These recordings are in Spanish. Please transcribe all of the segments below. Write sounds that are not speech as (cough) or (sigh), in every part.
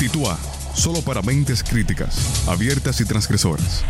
Titua, solo para mentes críticas, abiertas y transgresoras.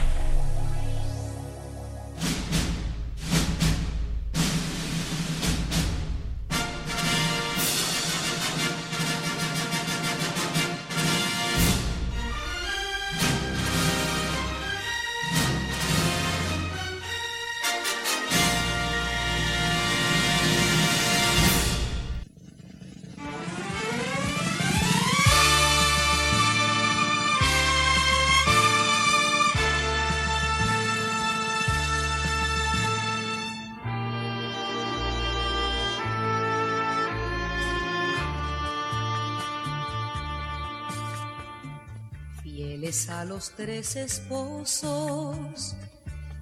Tres esposos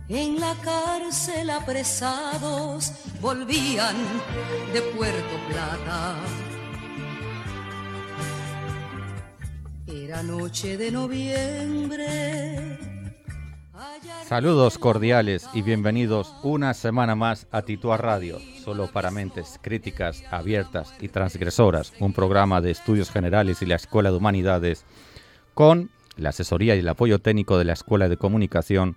en la cárcel apresados volvían de Puerto Plata. Era noche de noviembre. Saludos cordiales y bienvenidos una semana más a Titua Radio, solo para mentes críticas, abiertas y transgresoras, un programa de estudios generales y la Escuela de Humanidades con la asesoría y el apoyo técnico de la Escuela de Comunicación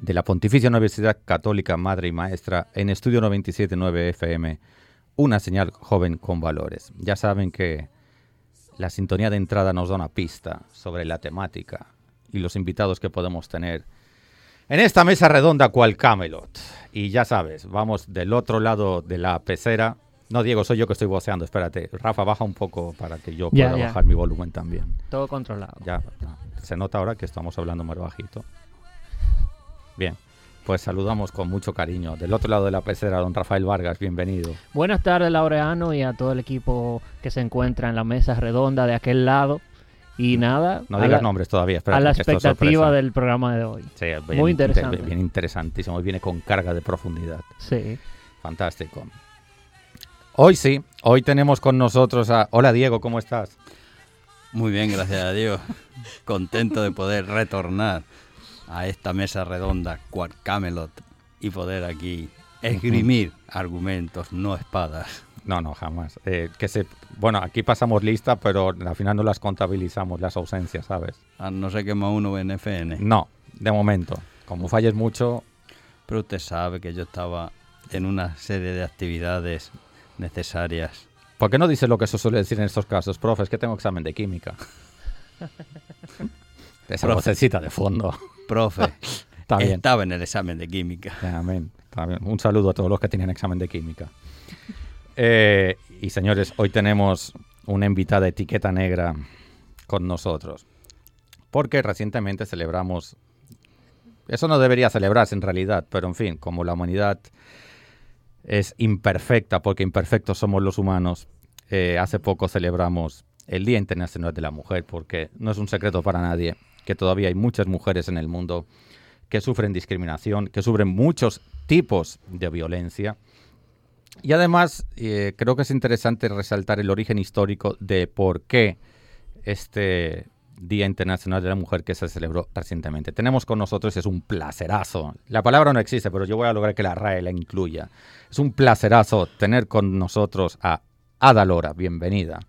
de la Pontificia Universidad Católica Madre y Maestra en Estudio 97.9 FM, una señal joven con valores. Ya saben que la sintonía de entrada nos da una pista sobre la temática y los invitados que podemos tener en esta mesa redonda cual Camelot. Y ya sabes, vamos del otro lado de la pecera no, Diego, soy yo que estoy voceando. Espérate. Rafa, baja un poco para que yo pueda bajar mi volumen también. Todo controlado. Ya, se nota ahora que estamos hablando más bajito. Bien, pues saludamos con mucho cariño. Del otro lado de la pecera, don Rafael Vargas, bienvenido. Buenas tardes, Laureano, y a todo el equipo que se encuentra en la mesa redonda de aquel lado. Y nada. No digas nombres todavía, espérate, A la expectativa del programa de hoy. Sí, Muy interesante. bien interesantísimo y viene con carga de profundidad. Sí. Fantástico. Hoy sí, hoy tenemos con nosotros a... Hola Diego, ¿cómo estás? Muy bien, gracias a Dios. (laughs) Contento de poder retornar a esta mesa redonda, Quad Camelot, y poder aquí esgrimir argumentos, no espadas. No, no, jamás. Eh, que se, bueno, aquí pasamos lista, pero al final no las contabilizamos, las ausencias, ¿sabes? Ah, no se quema uno en FN. No, de momento. Como falles mucho... Pero usted sabe que yo estaba en una serie de actividades necesarias. ¿Por qué no dice lo que se suele decir en estos casos? Profe, es que tengo examen de química. (laughs) Esa vocecita de fondo. Profe, (laughs) estaba en el examen de química. Amén. Un saludo a todos los que tienen examen de química. Eh, y señores, hoy tenemos una invitada de etiqueta negra con nosotros. Porque recientemente celebramos... Eso no debería celebrarse en realidad, pero en fin, como la humanidad es imperfecta, porque imperfectos somos los humanos. Eh, hace poco celebramos el Día Internacional de la Mujer, porque no es un secreto para nadie que todavía hay muchas mujeres en el mundo que sufren discriminación, que sufren muchos tipos de violencia. Y además, eh, creo que es interesante resaltar el origen histórico de por qué este Día Internacional de la Mujer que se celebró recientemente. Tenemos con nosotros, es un placerazo. La palabra no existe, pero yo voy a lograr que la RAE la incluya. Es un placerazo tener con nosotros a Ada Lora. Bienvenida.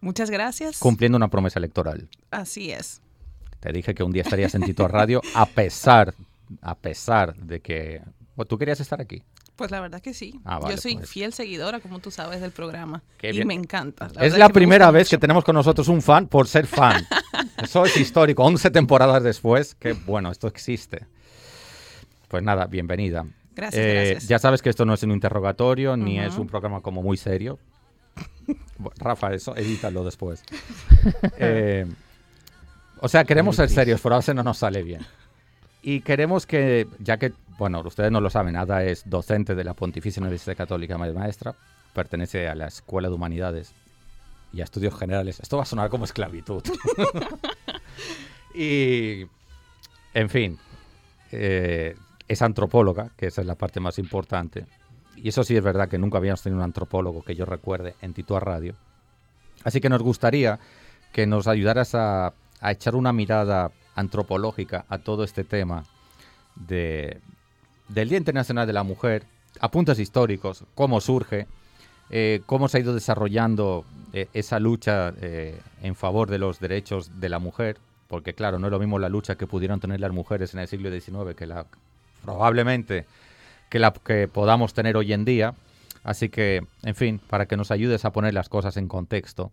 Muchas gracias. Cumpliendo una promesa electoral. Así es. Te dije que un día estarías en Tito Radio, a pesar, a pesar de que tú querías estar aquí. Pues la verdad que sí. Ah, Yo soy pues. fiel seguidora, como tú sabes, del programa. y me encanta. es la primera vez que tenemos con nosotros un fan por ser fan. (laughs) Eso es histórico. 11 temporadas después, que bueno, esto existe. Pues nada, bienvenida. Gracias, eh, Ya sabes que esto no es un interrogatorio, ni es un programa como muy serio. Rafa, eso edítalo después. (laughs) Eh, o sea, queremos ser serios, pero a veces no nos sale bien. Y queremos que, ya que, bueno, ustedes no lo saben, Ada es docente de la Pontificia Universidad Católica Madre Maestra, pertenece a la Escuela de Humanidades y a Estudios Generales. Esto va a sonar como esclavitud. (laughs) y, en fin, eh, es antropóloga, que esa es la parte más importante. Y eso sí es verdad que nunca habíamos tenido un antropólogo que yo recuerde en Titua Radio. Así que nos gustaría que nos ayudaras a, a echar una mirada antropológica a todo este tema de, del Día Internacional de la Mujer, apuntes históricos, cómo surge, eh, cómo se ha ido desarrollando eh, esa lucha eh, en favor de los derechos de la mujer, porque claro, no es lo mismo la lucha que pudieron tener las mujeres en el siglo XIX que la probablemente que la que podamos tener hoy en día. Así que, en fin, para que nos ayudes a poner las cosas en contexto,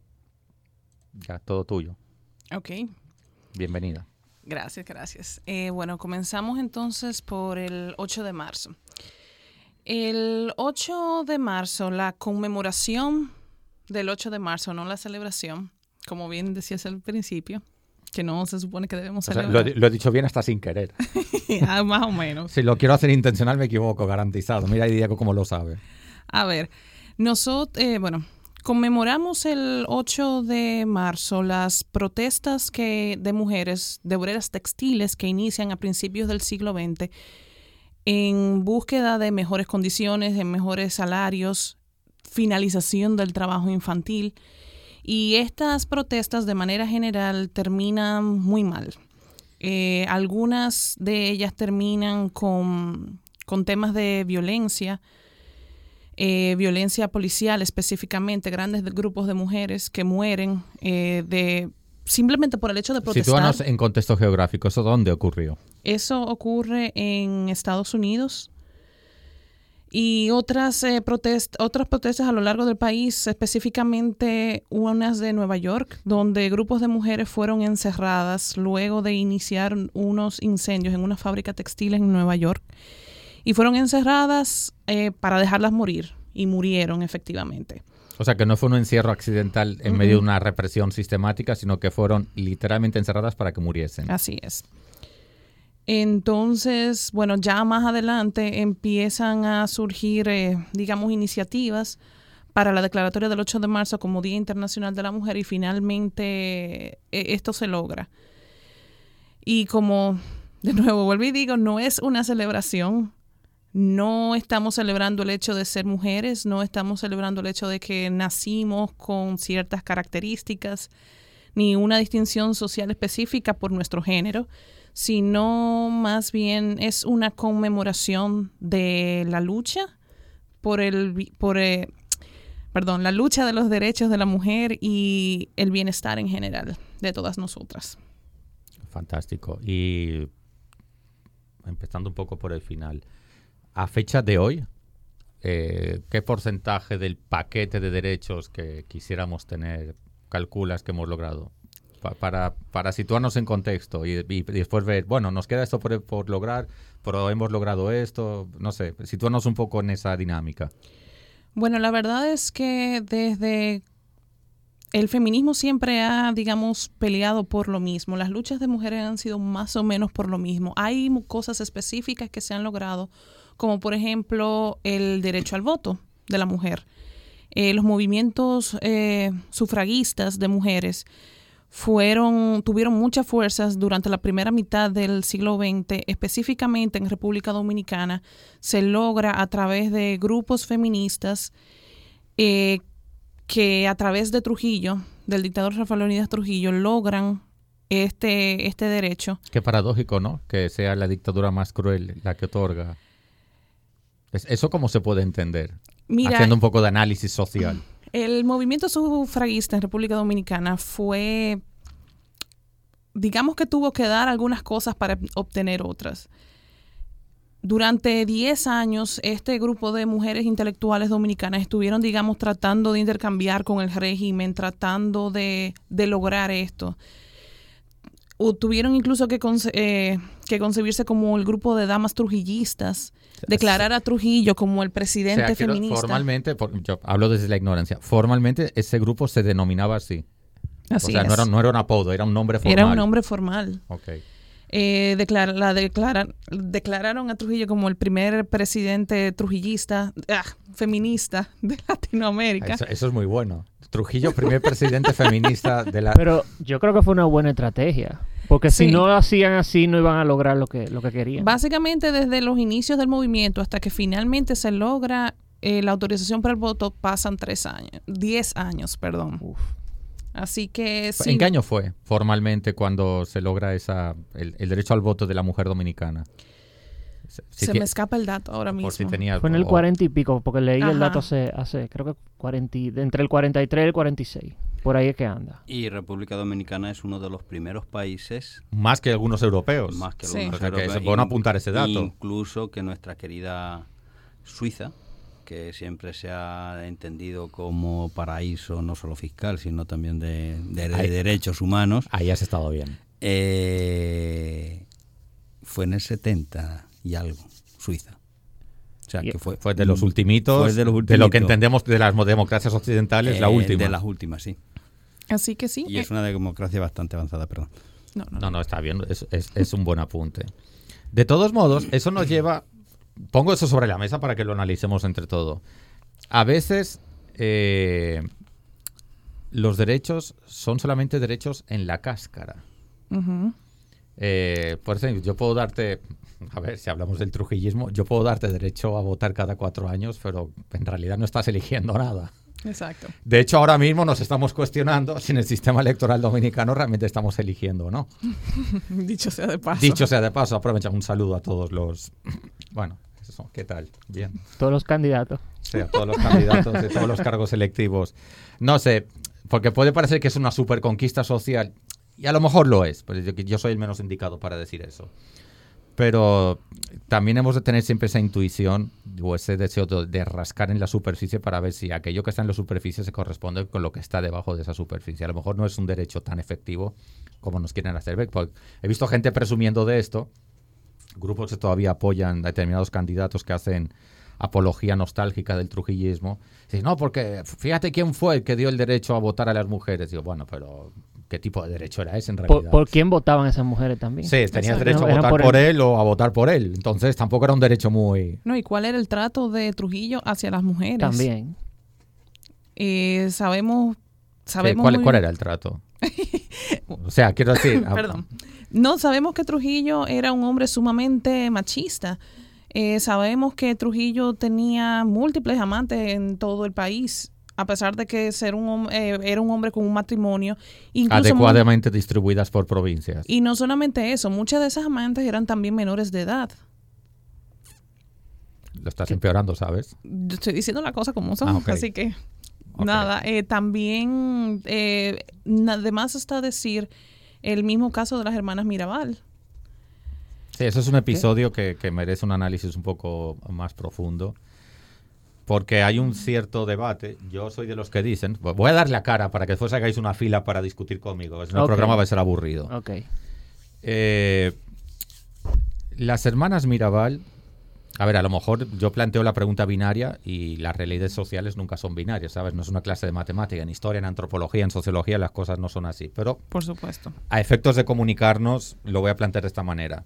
ya todo tuyo. Ok. Bienvenida. Gracias, gracias. bueno, comenzamos entonces por el 8 de marzo. El 8 de marzo, la conmemoración del 8 de marzo, no la celebración, como bien decías al principio, que no se supone que debemos celebrar. lo, he dicho bien hasta sin querer. (laughs) Ah, más o menos. Si lo quiero hacer intencional me equivoco, garantizado. Mira Diego cómo lo sabe. A ver, nosotros, eh, bueno, conmemoramos el 8 de marzo las protestas que, de mujeres de obreras textiles que inician a principios del siglo XX en búsqueda de mejores condiciones, de mejores salarios, finalización del trabajo infantil. Y estas protestas de manera general terminan muy mal. Eh, algunas de ellas terminan con, temas de violencia, eh, violencia policial específicamente, grandes grupos de mujeres que mueren eh, de simplemente por el hecho de protestar. Sitúanos en contexto geográfico, ¿eso dónde ocurrió? Eso ocurre en Estados Unidos y otras, eh, otras protestas a lo largo del país, específicamente unas de Nueva York, donde grupos de mujeres fueron encerradas luego de iniciar unos incendios en una fábrica textil en Nueva York y fueron encerradas eh, para dejarlas morir y murieron efectivamente. O sea, que no fue un encierro accidental en medio de una represión sistemática, sino que fueron literalmente encerradas para que muriesen. Así es. Entonces, bueno, ya más adelante empiezan a surgir, eh, digamos, iniciativas para la declaratoria del 8 de marzo como Día Internacional de la Mujer y finalmente eh, esto se logra. Y como, de nuevo, vuelvo y digo, no es una celebración, no estamos celebrando el hecho de ser mujeres, no estamos celebrando el hecho de que nacimos con ciertas características, ni una distinción social específica por nuestro género, sino más bien es una conmemoración de la lucha por el por eh, perdón, la lucha de los derechos de la mujer y el bienestar en general de todas nosotras. Fantástico. Y empezando un poco por el final, a fecha de hoy, eh, ¿qué porcentaje del paquete de derechos que quisiéramos tener calculas que hemos logrado? para, para situarnos en contexto y, después ver, bueno, nos queda esto por, por, lograr, pero hemos logrado esto, no sé, situarnos un poco en esa dinámica. Bueno, la verdad es que desde el feminismo siempre ha, digamos, peleado por lo mismo. Las luchas de mujeres han sido más o menos por lo mismo. Hay cosas específicas que se han logrado, como por ejemplo el derecho al voto de la mujer. Eh, los movimientos eh, sufragistas de mujeres fueron, tuvieron muchas fuerzas durante la primera mitad del siglo XX, específicamente en República Dominicana, se logra a través de grupos feministas eh, que a través de Trujillo, del dictador Rafael Leonidas Trujillo, logran este, este derecho. Qué paradójico, ¿no? Que sea la dictadura más cruel la que otorga. ¿Eso cómo se puede entender? Haciendo un poco de análisis social. (clears throat) El movimiento sufragista en República Dominicana fue, digamos que tuvo que dar algunas cosas para obtener otras. Durante 10 años, este grupo de mujeres intelectuales dominicanas estuvieron, digamos, tratando de intercambiar con el régimen, tratando de, lograr esto. tuvieron incluso que, eh, que concebirse como el grupo de damas trujillistas, declarar a Trujillo como el presidente feminista. Formalmente, yo hablo desde la ignorancia, formalmente ese grupo se denominaba así. Así o sea, No, era, no era un apodo, era un nombre formal. Era un nombre formal. Ok. Eh, la declararon a Trujillo como el primer presidente trujillista, ah, feminista de Latinoamérica. Eso, es muy bueno. Trujillo, primer presidente feminista de la... Pero yo creo que fue una buena estrategia. Porque si no lo hacían así, no iban a lograr lo que, lo que querían. Básicamente, desde los inicios del movimiento hasta que finalmente se logra eh, la autorización para el voto, pasan tres años, diez años, perdón. Así que sí. ¿En qué año fue formalmente cuando se logra esa el, derecho al voto de la mujer dominicana? Si Se que- me escapa el dato ahora mismo. por si tenías- Fue en el 40 y pico, porque leí el dato hace, hace creo que 40, y- entre el 43 y el 46. Por ahí es que anda. Y República Dominicana es uno de los primeros países Más que algunos europeos. más que Sí. algunos O sea, que bueno in- apuntar ese dato. Incluso que nuestra querida Suiza, que siempre se ha entendido como paraíso no solo fiscal, sino también de, de- de Ahí- derechos humanos, Ahí has estado bien. eh, fue en el 70 y algo, Suiza. O sea, que fue, Fue de los ultimitos, Fue de los lo que entendemos de las mo- democracias occidentales, la Eh, última. De las últimas, sí. Así que sí. Y es eh, una democracia bastante avanzada, perdón. no, no, No, no, está bien, es, es- es un buen apunte. De todos modos, eso nos lleva, pongo eso sobre la mesa para que lo analicemos entre todo. A veces eh, los derechos son solamente derechos en la cáscara. Eh, por ejemplo, yo puedo darte, a ver, si hablamos del trujillismo, yo puedo darte derecho a votar cada cuatro años, pero en realidad no estás eligiendo nada. Exacto. De hecho, ahora mismo nos estamos cuestionando si en el sistema electoral dominicano realmente estamos eligiendo o no. (laughs) Dicho sea de paso. Dicho sea de paso, aprovecha un saludo a todos los... Bueno, eso, ¿qué tal? Bien. Todos los candidatos. Sí, a todos los candidatos de todos los cargos electivos. No sé, porque puede parecer que es una super conquista social, y a lo mejor lo es, pero yo, yo soy el menos indicado para decir eso. Pero también hemos de tener siempre esa intuición o ese deseo de, rascar en la superficie para ver si aquello que está en la superficie se corresponde con lo que está debajo de esa superficie. A lo mejor no es un derecho tan efectivo como nos quieren hacer ver. porque He visto gente presumiendo de esto, grupos que todavía apoyan determinados candidatos que hacen apología nostálgica del trujillismo. Dicen, no, porque fíjate quién fue el que dio el derecho a votar a las mujeres. Digo, bueno, pero ¿qué tipo de derecho era ese en realidad? ¿Por, por quién votaban esas mujeres también? Sí, tenías Exacto. derecho a votar por por, él. él o a votar por él. Entonces tampoco era un derecho muy... No, ¿y cuál era el trato de Trujillo hacia las mujeres? También. Eh, sabemos, sabemos ¿Cuál, muy- cuál era el trato? (laughs) o sea, quiero decir... ah, Perdón. No, sabemos que Trujillo era un hombre sumamente machista. Eh, sabemos que Trujillo tenía múltiples amantes en todo el país, a pesar de que ser un, eh, era un hombre con un matrimonio. Incluso adecuadamente distribuidas por provincias. y no solamente eso, muchas de esas amantes eran también menores de edad. Lo estás empeorando, ¿sabes? Yo estoy diciendo la cosa como son, Ah, ok. así que Ok. nada. eh, también, eh, además está decir el mismo caso de las hermanas Mirabal. Sí, eso es un episodio que, que merece un análisis un poco más profundo. Porque hay un cierto debate. Yo soy de los que dicen. Voy a darle la cara para que después hagáis una fila para discutir conmigo. Si no, el programa va a ser aburrido. Ok. Eh, las hermanas Mirabal. A ver, a lo mejor yo planteo la pregunta binaria y las realidades sociales nunca son binarias, ¿sabes? No es una clase de matemática. En historia, en antropología, en sociología las cosas no son así. Pero Por supuesto. a efectos de comunicarnos, lo voy a plantear de esta manera.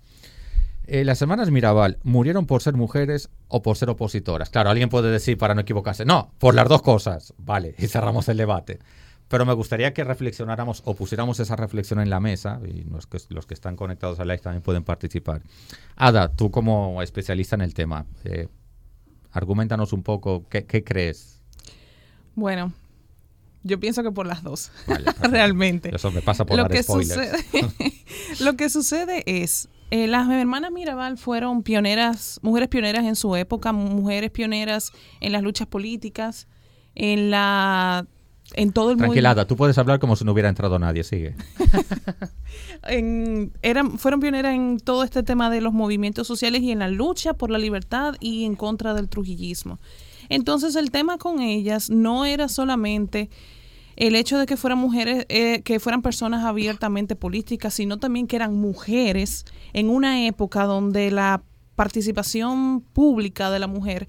Eh, las hermanas Mirabal murieron por ser mujeres o por ser opositoras. Claro, alguien puede decir, para no equivocarse, no, por las dos cosas. Vale, (laughs) y cerramos el debate. Pero me gustaría que reflexionáramos o pusiéramos esa reflexión en la mesa, y los que, los que están conectados al live también pueden participar. Ada, tú como especialista en el tema, eh, argumentanos un poco, ¿qué, qué crees? Bueno, yo pienso que por las dos, Vale, (laughs) realmente. Eso me pasa por Lo dar que, spoilers. sucede, (laughs) lo que sucede es, eh, las hermanas Mirabal fueron pioneras, mujeres pioneras en su época, mujeres pioneras en las luchas políticas, en la en todo el mundo. Ada, tú puedes hablar como si no hubiera entrado nadie, sigue. (laughs) en- eran, fueron pioneras en todo este tema de los movimientos sociales y en la lucha por la libertad y en contra del trujillismo. Entonces el tema con ellas no era solamente el hecho de que fueran mujeres, eh, que fueran personas abiertamente políticas, sino también que eran mujeres en una época donde la participación pública de la mujer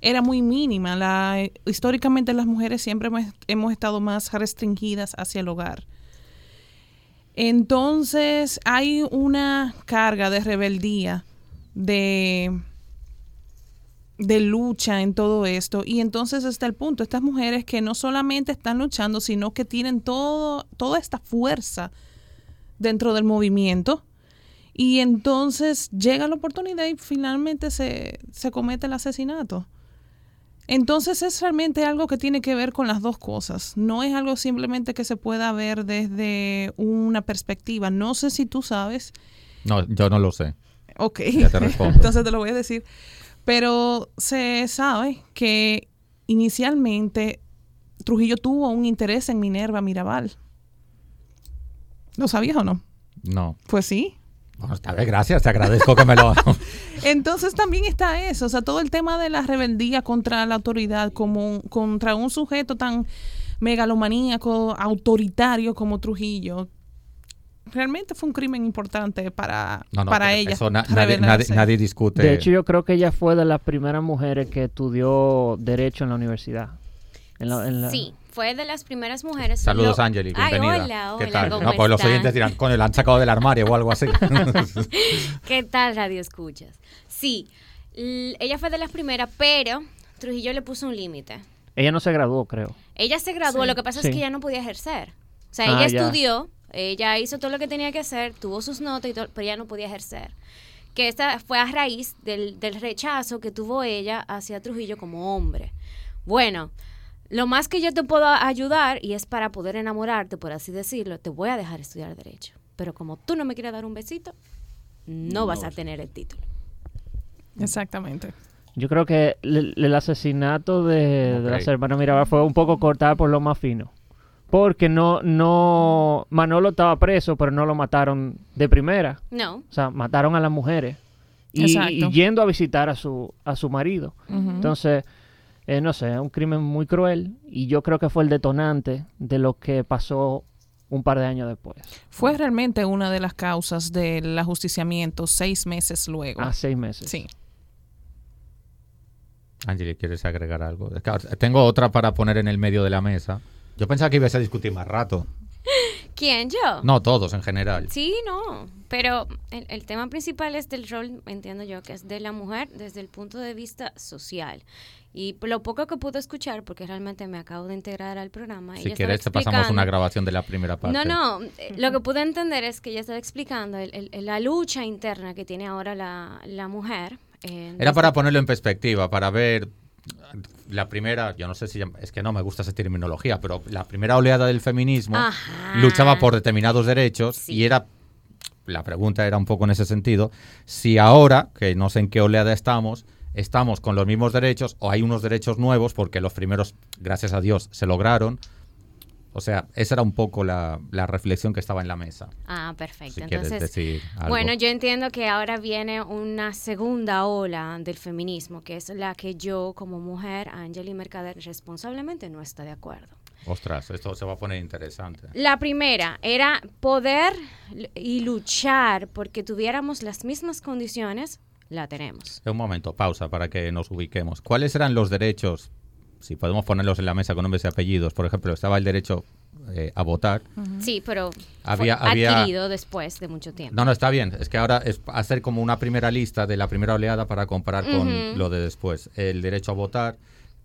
era muy mínima. Históricamente las mujeres siempre hemos estado más restringidas hacia el hogar. Entonces hay una carga de rebeldía, de, de lucha en todo esto. Y entonces está el punto, estas mujeres que no solamente están luchando, sino que tienen todo, toda esta fuerza dentro del movimiento. Y entonces llega la oportunidad y finalmente se, se comete el asesinato. Entonces es realmente algo que tiene que ver con las dos cosas. No es algo simplemente que se pueda ver desde una perspectiva. No sé si tú sabes. No, yo no lo sé. Ok. Ya te (laughs) respondo. Entonces te lo voy a decir. Pero se sabe que inicialmente Trujillo tuvo un interés en Minerva Mirabal. ¿Lo sabías o no? No. Pues sí. Bueno, está bien, gracias, te agradezco que me lo... (laughs) Entonces también está eso, o sea, todo el tema de la rebeldía contra la autoridad, como contra un sujeto tan megalomaníaco, autoritario como Trujillo. Realmente fue un crimen importante para, No, no, para ella. eso na- nadie, nadie, rebelarse. nadie discute. De hecho, yo creo que ella fue de las primeras mujeres que estudió Derecho en la universidad. En la- en la- Sí, fue de las primeras mujeres. Saludos, Lo- Angeli, Ay, bienvenida. hola, ¿Qué hola, tal? ¿cómo No, pues los oyentes dirán, coño, la han sacado del armario o algo así. (laughs) ¿Qué tal, Radio Escuchas? Sí, ella fue de las primeras, pero Trujillo le puso un límite. Ella no se graduó, creo. Ella se graduó, Sí. lo que pasa Sí. es que ella no podía ejercer. O sea, Ah, ella ya. estudió, ella hizo todo lo que tenía que hacer, tuvo sus notas, y todo, pero ella no podía ejercer. Que esta fue a raíz del, del rechazo que tuvo ella hacia Trujillo como hombre. Bueno, lo más que yo te puedo ayudar, y es para poder enamorarte, por así decirlo, te voy a dejar estudiar Derecho. Pero como tú no me quieres dar un besito, no vas a tener el título. Exactamente. Yo creo que el, el asesinato de, de Ok. las hermanas Mirabal fue un poco cortar por lo más fino. Porque no, no, Manolo estaba preso, pero no lo mataron de primera. No, O sea, mataron a las mujeres. Y, yendo a visitar a su, a su marido. Entonces, eh, no sé, es un crimen muy cruel. Y yo creo que fue el detonante de lo que pasó un par de años después. Fue realmente una de las causas del ajusticiamiento seis meses luego. A seis meses. Sí. Angeli, ¿quieres agregar algo? Tengo otra para poner en el medio de la mesa. Yo pensaba que ibas a discutir más rato. ¿quién? Yo. No, todos en general. Sí, no, pero el, el tema principal es del rol, entiendo yo, que es de la mujer desde el punto de vista social. Y lo poco que pude escuchar, porque realmente me acabo de integrar al programa. Si quieres, te pasamos una grabación de la primera parte. No, no, eh, lo que pude entender es que ella estaba explicando el- el- el- la lucha interna que tiene ahora la, la mujer. eh, Era para ponerlo en perspectiva, para ver la primera, yo no sé si es que no me gusta esa terminología, pero la primera oleada del feminismo Ajá. luchaba por determinados derechos Sí. y era la pregunta era un poco en ese sentido, si ahora, que no sé en qué oleada estamos, estamos con los mismos derechos o hay unos derechos nuevos porque los primeros, gracias a Dios, se lograron. O sea, esa era un poco la, la reflexión que estaba en la mesa. Ah, perfecto. Si Entonces, decir algo. Bueno, yo entiendo que ahora viene una segunda ola del feminismo, que es la que yo como mujer, Angeli Mercader, responsablemente no está de acuerdo. Ostras, esto se va a poner interesante. La primera era poder y luchar porque tuviéramos las mismas condiciones, la tenemos. Un momento, pausa para que nos ubiquemos. ¿Cuáles eran los derechos? Si podemos ponerlos en la mesa con nombres y apellidos. Por ejemplo, estaba el derecho eh, a votar. Sí, pero Había- fue había- adquirido después de mucho tiempo. No, no, está bien. Es que ahora es hacer como una primera lista de la primera oleada para comparar con lo de después. El derecho a votar.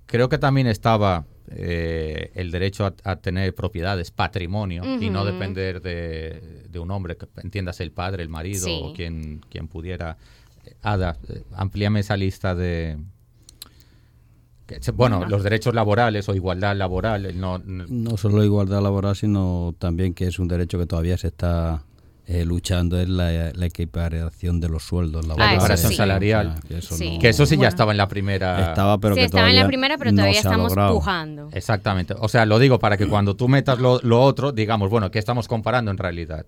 Creo que también estaba eh, el derecho a, a tener propiedades, patrimonio, y no depender de, de un hombre, que entiendas el padre, el marido Sí. o quien, quien pudiera. Eh, Ada, amplíame esa lista de... bueno, los derechos laborales o igualdad laboral, no, No solo igualdad laboral, sino también que es un derecho que todavía se está eh, luchando, es la, la equiparación de los sueldos laborales. equiparación sí. salarial. O sea, que eso, Sí. no- que eso sí ya estaba en la primera... estaba, pero sí, que estaba en todavía la primera, pero estamos pujando. Exactamente. O sea, lo digo para que cuando tú metas lo, lo otro, digamos, bueno, ¿qué estamos comparando en realidad?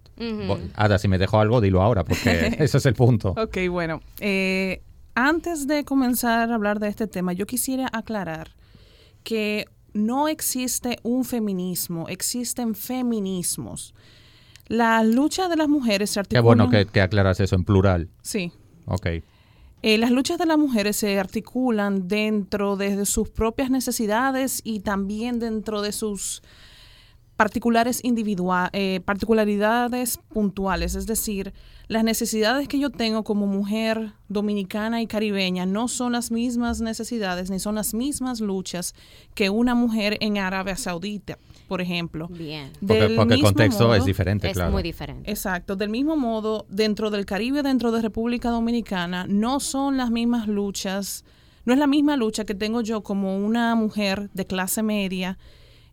Bo- Ada, si me dejo algo, dilo ahora, porque (laughs) ese es el punto. Ok, bueno. eh, antes de comenzar a hablar de este tema, yo quisiera aclarar que no existe un feminismo, existen feminismos. La lucha de las mujeres se Qué articula. bueno que, que aclaras eso en plural. Sí. Ok. Eh, las luchas de las mujeres se articulan dentro de sus propias necesidades y también dentro de sus particulares individua- eh, particularidades puntuales, es decir, las necesidades que yo tengo como mujer dominicana y caribeña no son las mismas necesidades ni son las mismas luchas que una mujer en Arabia Saudita, por ejemplo. Bien. Porque, Del porque el mismo contexto es diferente, Es claro. muy diferente. Exacto, del mismo modo, dentro del Caribe, dentro de República Dominicana, no son las mismas luchas, no es la misma lucha que tengo yo como una mujer de clase media,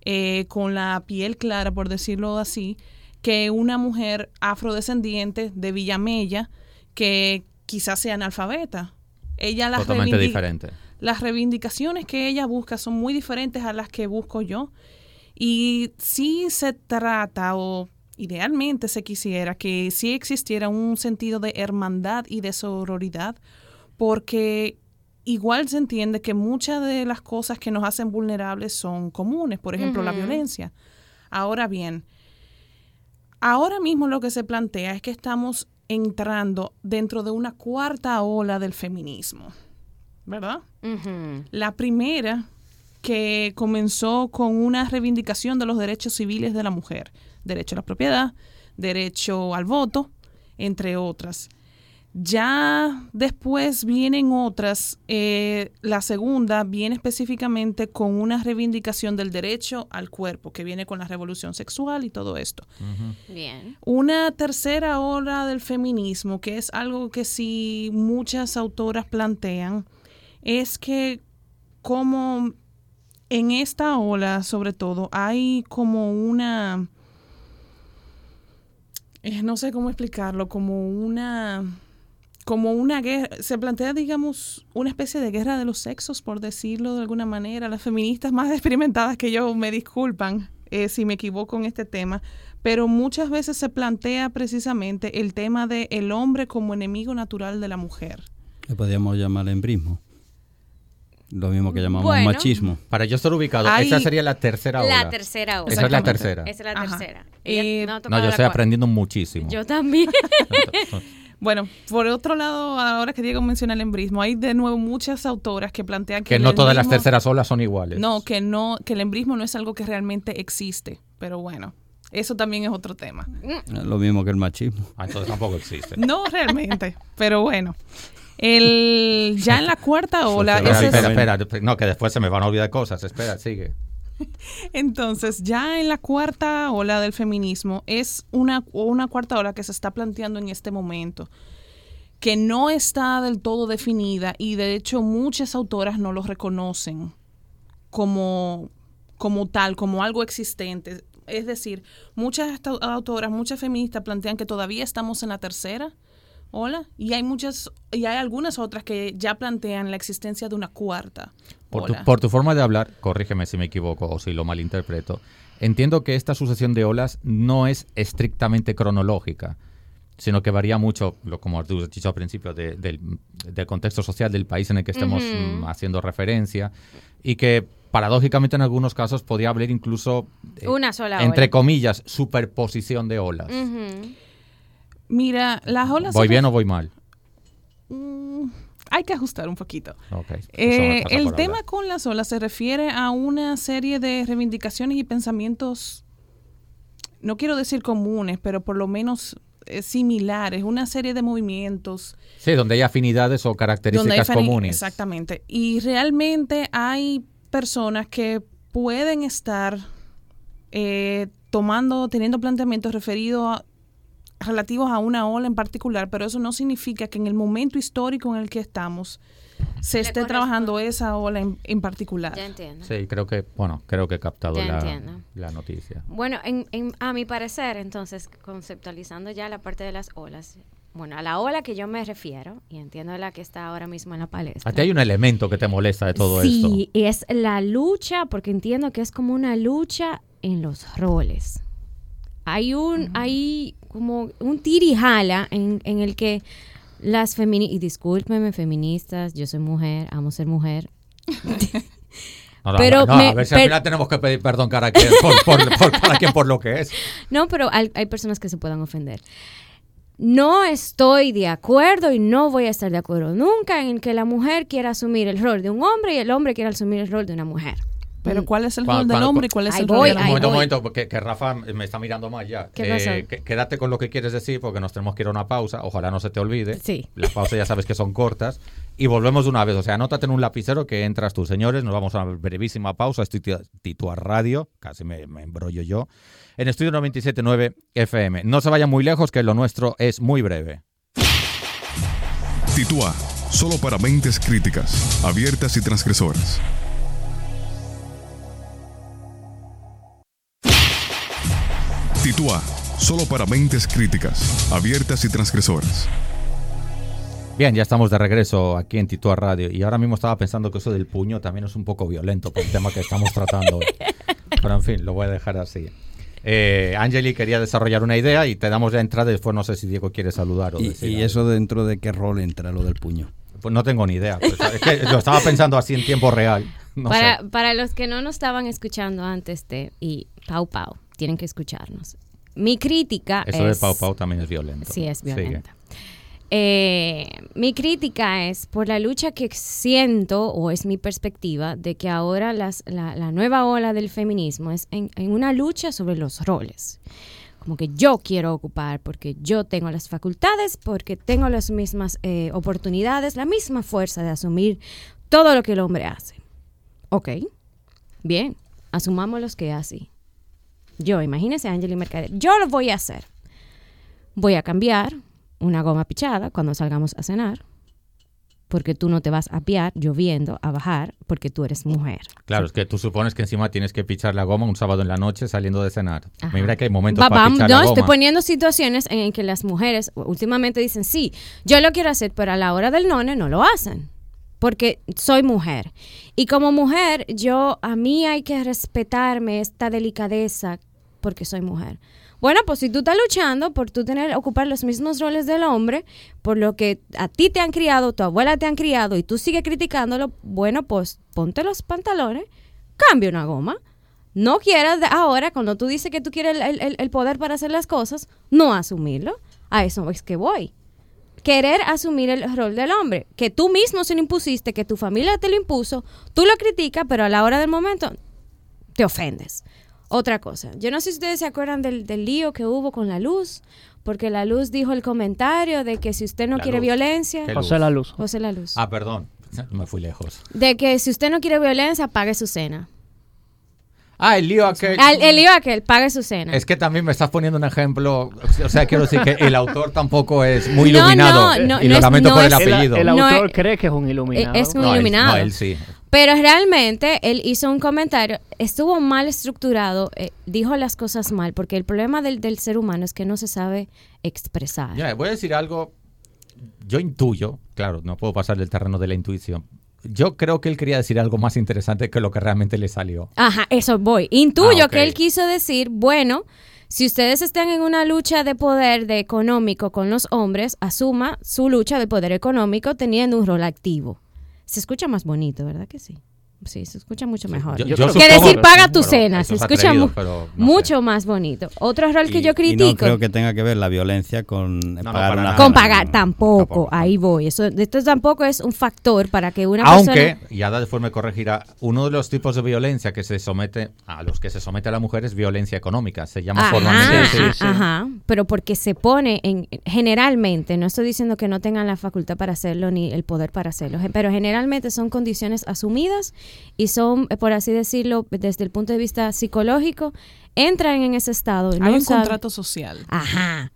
eh, con la piel clara, por decirlo así, que una mujer afrodescendiente de Villamella, que quizás sea analfabeta. Ella las Totalmente diferente. las reivindicaciones que ella busca son muy diferentes a las que busco yo. Y sí se trata, o idealmente se quisiera, que sí existiera un sentido de hermandad y de sororidad, porque igual se entiende que muchas de las cosas que nos hacen vulnerables son comunes, por ejemplo, la violencia. Ahora bien, ahora mismo lo que se plantea es que estamos entrando dentro de una cuarta ola del feminismo, ¿verdad? La primera que comenzó con una reivindicación de los derechos civiles de la mujer, derecho a la propiedad, derecho al voto, entre otras. Ya después vienen otras, eh, la segunda viene específicamente con una reivindicación del derecho al cuerpo, que viene con la revolución sexual y todo esto. Bien. Una tercera ola del feminismo, que es algo que sí muchas autoras plantean, es que como en esta ola, sobre todo, hay como una, eh, no sé cómo explicarlo, como una, como una guerra, se plantea, digamos, una especie de guerra de los sexos, por decirlo de alguna manera. Las feministas más (laughs) experimentadas que yo me disculpan eh, si me equivoco en este tema, pero muchas veces se plantea precisamente el tema de el hombre como enemigo natural de la mujer. Le podríamos llamar embrismo. Lo mismo que llamamos Bueno. machismo. Para yo estar ubicado, Hay- esa sería la tercera ola. La tercera ola. Esa es la tercera. Esa es la tercera. Eh, Ella no No, yo la estoy cuarta. aprendiendo muchísimo. Yo también. (laughs) Bueno, por otro lado, ahora que Diego menciona el embrismo, hay de nuevo muchas autoras que plantean que, que el no todas las terceras olas son iguales. No, que no, que el embrismo no es algo que realmente existe. Pero bueno, eso también es otro tema. Lo mismo que el machismo. Ah, entonces tampoco existe. No realmente, pero bueno. El, ya en la cuarta (laughs) ola, Espera, espera, espera, no, que después se me van a olvidar cosas. Espera, sigue. (laughs) entonces ya en la cuarta ola del feminismo es una, una cuarta ola que se está planteando en este momento, que no está del todo definida y de hecho muchas autoras no lo reconocen como, como tal, como algo existente. Es decir, muchas autoras, muchas feministas plantean que todavía estamos en la tercera ola y hay muchas y hay algunas otras que ya plantean la existencia de una cuarta Por tu, por tu forma de hablar, corrígeme si me equivoco o si lo malinterpreto, entiendo que esta sucesión de olas no es estrictamente cronológica, sino que varía mucho, lo, como tú has dicho al principio, de- del, del contexto social del país en el que estemos Ujú. mm, haciendo referencia, y que paradójicamente en algunos casos podría haber incluso, eh, Una sola entre ola. comillas, superposición de olas. Ujú. Mira, las olas ¿Voy bien o voy mal? Mm, hay que ajustar un poquito. Eh, el tema hablar. con las olas se refiere a una serie de reivindicaciones y pensamientos, no quiero decir comunes, pero por lo menos eh, similares, una serie de movimientos Sí, donde hay afinidades o características comunes. Exactamente. Y realmente hay personas que pueden estar eh, tomando, teniendo planteamientos referidos a relativos a una ola en particular, pero eso no significa que en el momento histórico en el que estamos se Le esté trabajando esa ola en, en particular. Ya entiendo. Sí, creo que, bueno, creo que he captado la, la noticia. Bueno, en, en- a mi parecer, entonces, conceptualizando ya la parte de las olas, bueno, a la ola que yo me refiero, y entiendo la que está ahora mismo en la palestra. A ti hay un elemento que te molesta de todo sí, esto. y es la lucha, porque entiendo que es como una lucha en los roles. Hay un, hay como un tirijala en, en el que las feministas, y discúlpeme feministas, yo soy mujer, amo ser mujer, (laughs) No, Pero no, me- a ver si al final tenemos que pedir perdón cada quien por, por- por cada quien por lo que es. (laughs) No, pero hay, hay personas que se puedan ofender. No estoy de acuerdo y no voy a estar de acuerdo nunca en que la mujer quiera asumir el rol de un hombre y el hombre quiera asumir el rol de una mujer. Pero ¿cuál es el rol del hombre y cuál es el rol de la un mujer? momento, un momento, porque que Rafa me está mirando mal ya. ¿Qué que- quédate con lo que quieres decir porque nos tenemos que ir a una pausa. Ojalá no se te olvide. Sí. Las pausas ya sabes que son cortas. Y volvemos de una vez. O sea, anótate en un lapicero que entras tú, señores. Nos vamos a una brevísima pausa. Estoy Titua Radio. Casi me, me embrollo yo. En Estudio 97.9 FM. No se vayan muy lejos, que lo nuestro es muy breve. Titúa, solo para mentes críticas, abiertas y transgresoras. Titúa, solo para mentes críticas, abiertas y transgresoras. Bien, ya estamos de regreso aquí en Titua Radio y ahora mismo estaba pensando que eso del puño también es un poco violento por el tema que estamos tratando. hoy. (laughs) Pero en fin, lo voy a dejar así. Eh, Angeli quería desarrollar una idea y te damos la entrada y después no sé si Diego quiere saludar o ¿Y, decir y algo. eso dentro de qué rol entra lo del puño? Pues no tengo ni idea. pues, es que lo estaba pensando así en tiempo real. No para, sé. para los que no nos estaban escuchando antes de, y Pau Pau, tienen que escucharnos. Mi crítica Eso de es... Pau Pau también es violento. Sí, es violenta. Eh, mi crítica es por la lucha que siento, o es mi perspectiva, de que ahora las- la, la nueva ola del feminismo es en, en una lucha sobre los roles. Como que yo quiero ocupar, porque yo tengo las facultades, porque tengo las mismas eh, oportunidades, la misma fuerza de asumir todo lo que el hombre hace. Ok, bien, asumamos los que así. Yo, imagínese Angeli Mercader, yo lo voy a hacer. Voy a cambiar una goma pichada cuando salgamos a cenar, porque tú no te vas a piar lloviendo a bajar porque tú eres mujer. Claro, es que tú supones que encima tienes que pichar la goma un sábado en la noche saliendo de cenar. Ajá. Mira que hay momentos para pichar no, la estoy poniendo situaciones en que las mujeres últimamente dicen, sí, yo lo quiero hacer, pero a la hora del none no lo hacen. Porque soy mujer. Y como mujer, yo, a mí hay que respetarme esta delicadeza porque soy mujer. Bueno, pues si tú estás luchando por tú tener, ocupar los mismos roles del hombre, por lo que a ti te han criado, tu abuela te han criado y tú sigues criticándolo, bueno, pues ponte los pantalones, cambia una goma. No quieras ahora, cuando tú dices que tú quieres el, el- el poder para hacer las cosas, no asumirlo. A eso es que voy. Querer asumir el rol del hombre, que tú mismo se lo impusiste, que tu familia te lo impuso, tú lo criticas, pero a la hora del momento te ofendes. Otra cosa, yo no sé si ustedes se acuerdan del, del lío que hubo con la luz, porque la luz dijo el comentario de que si usted no La quiere Luz. violencia, ¿Qué José la luz. José la luz, Ah, perdón. (laughs) Me fui lejos. de que si usted no quiere violencia, pague su cena. Ah, el lío aquel. El lío aquel, pague su cena. Es que también me estás poniendo un ejemplo. O sea, quiero decir que el autor tampoco es muy No, iluminado. no, no, y no lo es- lamento no por el es- El, apellido. el autor cree que es un iluminado. es un- no, él- iluminado. no, él sí. Pero realmente él hizo un comentario, estuvo mal estructurado, eh, dijo las cosas mal, porque el problema del, del ser humano es que no se sabe expresar. Ya, voy a decir algo. Yo intuyo, claro, no puedo pasar del terreno de la intuición. Yo creo que él quería decir algo más interesante que lo que realmente le salió. Ajá, eso voy. Intuyo Ah, que él quiso decir, bueno, si ustedes están en una lucha de poder de económico con los hombres, asuma su lucha de poder económico teniendo un rol activo. Se escucha más bonito, ¿verdad que sí? Sí, se escucha mucho mejor. Yo- yo yo creo que supongo- decir paga tu Bueno, cena, se es escucha atrevido, mu- pero no mucho sé. más bonito. Otro rol que yo y critico. no creo que tenga que ver la violencia con no, pagar para una nada. Con pagar No, tampoco, ahí voy. Eso, esto tampoco es un factor para que una Aunque, persona... y Ada después me corregirá, uno de los tipos de violencia que se somete a los que se somete a la mujer es violencia económica. Se llama Ajá, formalmente. sí, ajá, sí. ajá, pero porque se pone en generalmente, no estoy diciendo que no tengan la facultad para hacerlo ni el poder para hacerlo, pero generalmente son condiciones asumidas y son, eh, por así decirlo, desde el punto de vista psicológico, entran en ese estado. y Hay no un saben- contrato social. Ajá.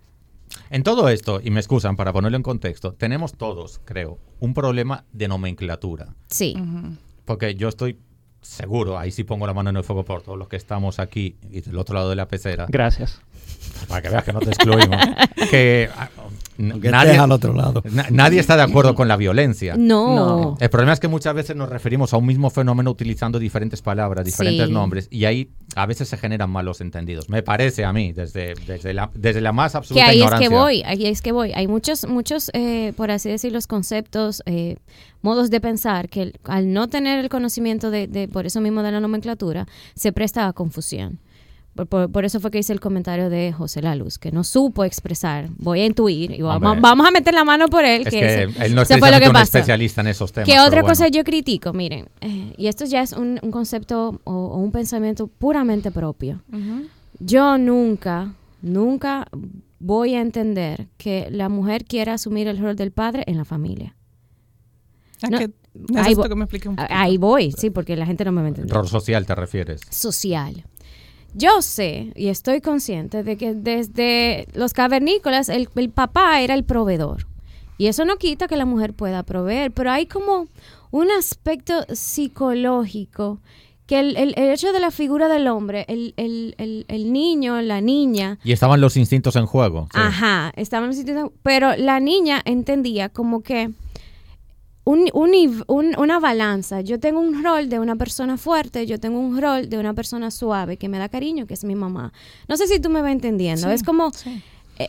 En todo esto, y me excusan para ponerlo en contexto, tenemos todos, creo, un problema de nomenclatura. Sí. Porque yo estoy seguro, ahí sí pongo la mano en el fuego por todos los que estamos aquí y del otro lado de la pecera, Gracias. para que veas que no te excluimos, (laughs) que ah, Aunque nadie, al otro lado. na- nadie está de acuerdo con la violencia. No. No. El problema es que muchas veces nos referimos a un mismo fenómeno utilizando diferentes palabras, diferentes Sí. nombres, y ahí a veces se generan malos entendidos. Me parece a mí, desde, desde, la, desde la más Que absoluta ahí es ignorancia. que voy, ahí es que voy. Hay muchos, muchos, eh, por así decir, los conceptos, eh, modos de pensar que al no tener el conocimiento de, de- por eso mismo de la nomenclatura, se presta a confusión. Por, por- por eso fue que hice el comentario de José La Luz, que no supo expresar. Voy a intuir y vamos, Hombre. vamos a meter la mano por él. Es que que él no es fue lo que un pasó. especialista en esos temas. ¿Qué pero otra bueno. cosa yo critico? Miren, eh, y esto ya es un, un concepto o, o un pensamiento puramente propio. Yo nunca, nunca voy a entender que la mujer quiera asumir el rol del padre en la familia. Es No, que ahí que me explique un. Ahí voy, sí, porque la gente no me va a entender. Rol social te refieres. Social. Yo sé y estoy consciente de que desde los cavernícolas el, el papá era el proveedor. Y eso no quita que la mujer pueda proveer, pero hay como un aspecto psicológico que el, el- el hecho de la figura del hombre, el, niño, la niña, Y estaban los instintos en juego. sí. Ajá, estaban en los sitios, pero la niña entendía como que un, un niv- un- una balanza. Yo tengo un rol de una persona fuerte, yo tengo un rol de una persona suave que me da cariño, que es mi mamá. No sé si tú me vas entendiendo. Sí, es como sí. eh,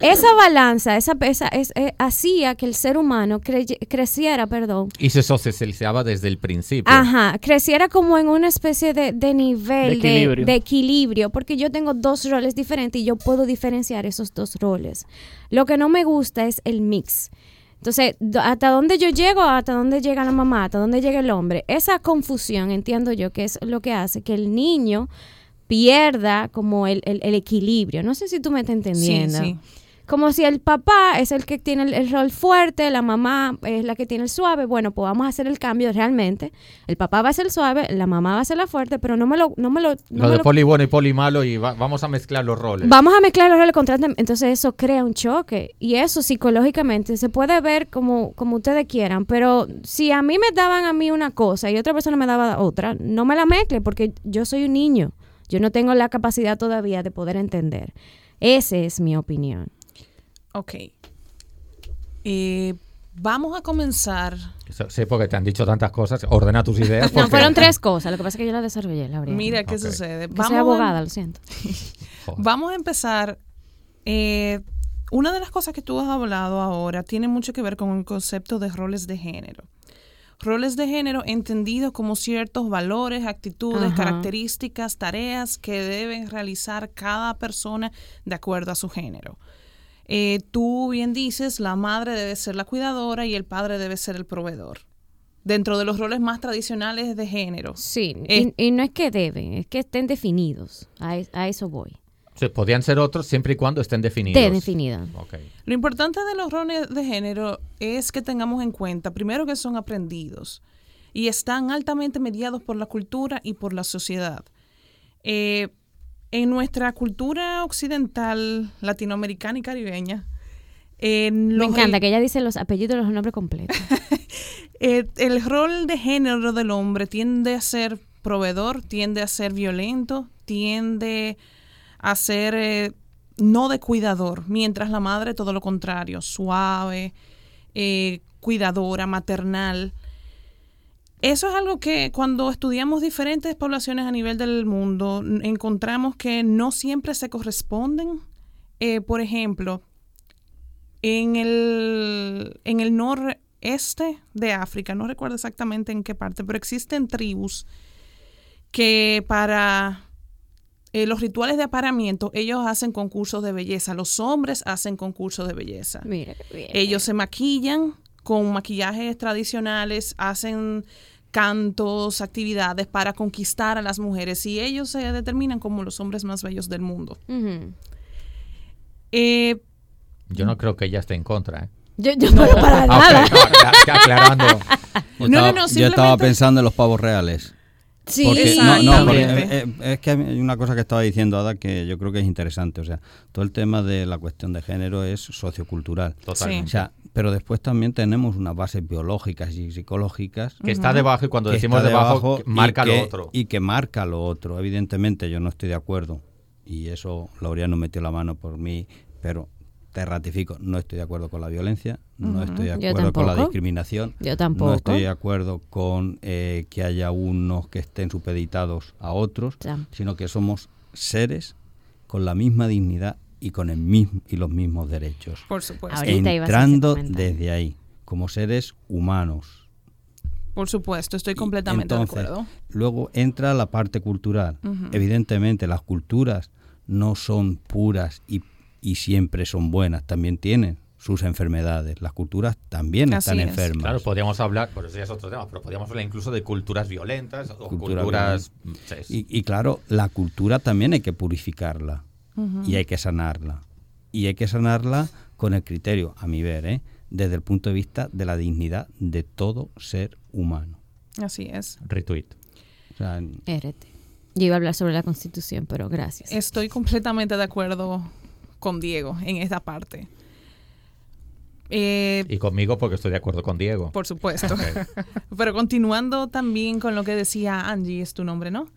esa balanza, esa, esa es, eh, hacía que el ser humano creciera, perdón, Y se socializaba desde el principio. Ajá, creciera como en una especie de, de nivel De de equilibrio. de equilibrio, porque yo tengo dos roles diferentes y yo puedo diferenciar esos dos roles. Lo que no me gusta es el mix. Entonces, hasta dónde yo llego, hasta dónde llega la mamá, hasta dónde llega el hombre. Esa confusión, entiendo yo, que es lo que hace que el niño pierda como el, el- el equilibrio. No sé si tú me estás entendiendo. Sí, sí. Como si el papá es el que tiene el, el rol fuerte, la mamá es la que tiene el suave. Bueno, pues vamos a hacer el cambio realmente. El papá va a ser el suave, la mamá va a ser la fuerte, pero no me lo... No me lo, no lo me de lo- poli bueno y poli malo y va- vamos a mezclar los roles. Vamos a mezclar los roles constantemente. Entonces eso crea un choque. Y eso psicológicamente se puede ver como, como ustedes quieran. Pero si a mí me daban a mí una cosa y otra persona me daba otra, no me la mezcle porque yo soy un niño. Yo no tengo la capacidad todavía de poder entender. Esa es mi opinión. Ok. Eh, vamos a comenzar. Sé porque te han dicho tantas cosas. Ordena tus ideas. No, porque- fueron (laughs) tres cosas. Lo que pasa es que yo la desarrollé, la Mira qué sucede. Que soy a- abogada, lo siento. (laughs) Vamos a empezar. eh, una de las cosas que tú has hablado ahora tiene mucho que ver con el concepto de roles de género. Roles de género entendidos como ciertos valores, actitudes, Ajá. características, tareas que deben realizar cada persona de acuerdo a su género. Eh, tú bien dices, la madre debe ser la cuidadora y el padre debe ser el proveedor. Dentro de los roles más tradicionales de género. Sí, y, y no es que deben, es que estén definidos. A, es- a eso voy. Sí, podían ser otros siempre y cuando estén definidos. Estén definidos. Lo importante de los roles de género es que tengamos en cuenta, primero, que son aprendidos y están altamente mediados por la cultura y por la sociedad. Eh, en nuestra cultura occidental, latinoamericana y caribeña, Me encanta que ella dice los apellidos, los nombres completos. (laughs) eh, el rol de género del hombre tiende a ser proveedor, tiende a ser violento, tiende a ser eh, no de cuidador, mientras la madre todo lo contrario, suave, eh, cuidadora, maternal. Eso es algo que cuando estudiamos diferentes poblaciones a nivel del mundo encontramos que no siempre se corresponden. Eh, por ejemplo, en el, en el noreste de África, no recuerdo exactamente en qué parte, pero existen tribus que para eh, los rituales de apareamiento ellos hacen concursos de belleza, los hombres hacen concursos de belleza. Mira. Ellos se maquillan con maquillajes tradicionales, hacen cantos, actividades para conquistar a las mujeres y ellos se determinan como los hombres más bellos del mundo. Eh, Yo no creo que ella esté en contra. ¿eh? Yo, yo (laughs) pero para Ah, nada. no, ya- ya aclarando. Yo, (laughs) No, no, estaba, no, yo simplemente- estaba pensando en los pavos reales. Sí, Porque- no, no, eh, eh, es que hay una cosa que estaba diciendo Ada que yo creo que es interesante. O sea, todo el tema de la cuestión de género es sociocultural. Totalmente. O sea, pero después también tenemos unas bases biológicas y psicológicas Que está debajo y cuando que decimos debajo, marca que- lo otro. Y que marca lo otro. Evidentemente yo no estoy de acuerdo. Y eso Laureano metió la mano por mí, pero te ratifico, no estoy de acuerdo con la violencia, no estoy de acuerdo con la discriminación, Yo tampoco. no estoy de acuerdo con eh, que haya unos que estén supeditados a otros, sino que somos seres con la misma dignidad y con el mismo y los mismos derechos. por supuesto. Ahorita entrando desde ahí, como seres humanos. Por supuesto, estoy completamente entonces, de acuerdo. Luego entra la parte cultural. Evidentemente, las culturas no son puras y, y siempre son buenas, también tienen sus enfermedades. Las culturas también Así están es. enfermas. Claro, podríamos hablar, por eso ya es otro tema, pero podríamos hablar incluso de culturas violentas o Cultura culturas... Y, y claro, la cultura también hay que purificarla y hay que sanarla. Y hay que sanarla con el criterio, a mi ver, ¿eh? desde el punto de vista de la dignidad de todo ser humano. Así es. Retweet. O sea. Yo iba a hablar sobre la constitución, pero gracias. Estoy completamente de acuerdo con Diego en esta parte. Eh, Y conmigo porque estoy de acuerdo con Diego. por supuesto. (laughs) Pero continuando también con lo que decía Angie, es tu nombre, ¿no?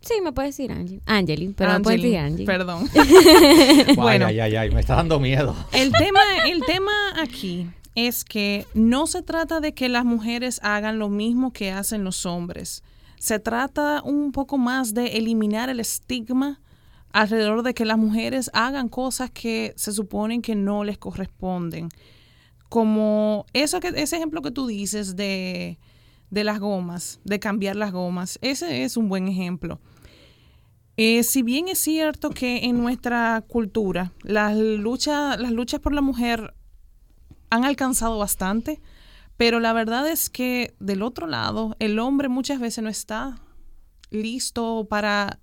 Sí, me puedes decir Angie. Angeli, pero me puedes decir Angeline, Angie. Perdón. (laughs) Ay, bueno. ay, ay, ay, me está dando miedo. El tema, el tema aquí es que no se trata de que las mujeres hagan lo mismo que hacen los hombres. Se trata un poco más de eliminar el estigma alrededor de que las mujeres hagan cosas que se suponen que no les corresponden. Como eso que, ese ejemplo que tú dices de, de las gomas, de cambiar las gomas, ese es un buen ejemplo. Eh, si bien es cierto que en nuestra cultura las luchas, las luchas por la mujer han alcanzado bastante, pero la verdad es que del otro lado el hombre muchas veces no está listo para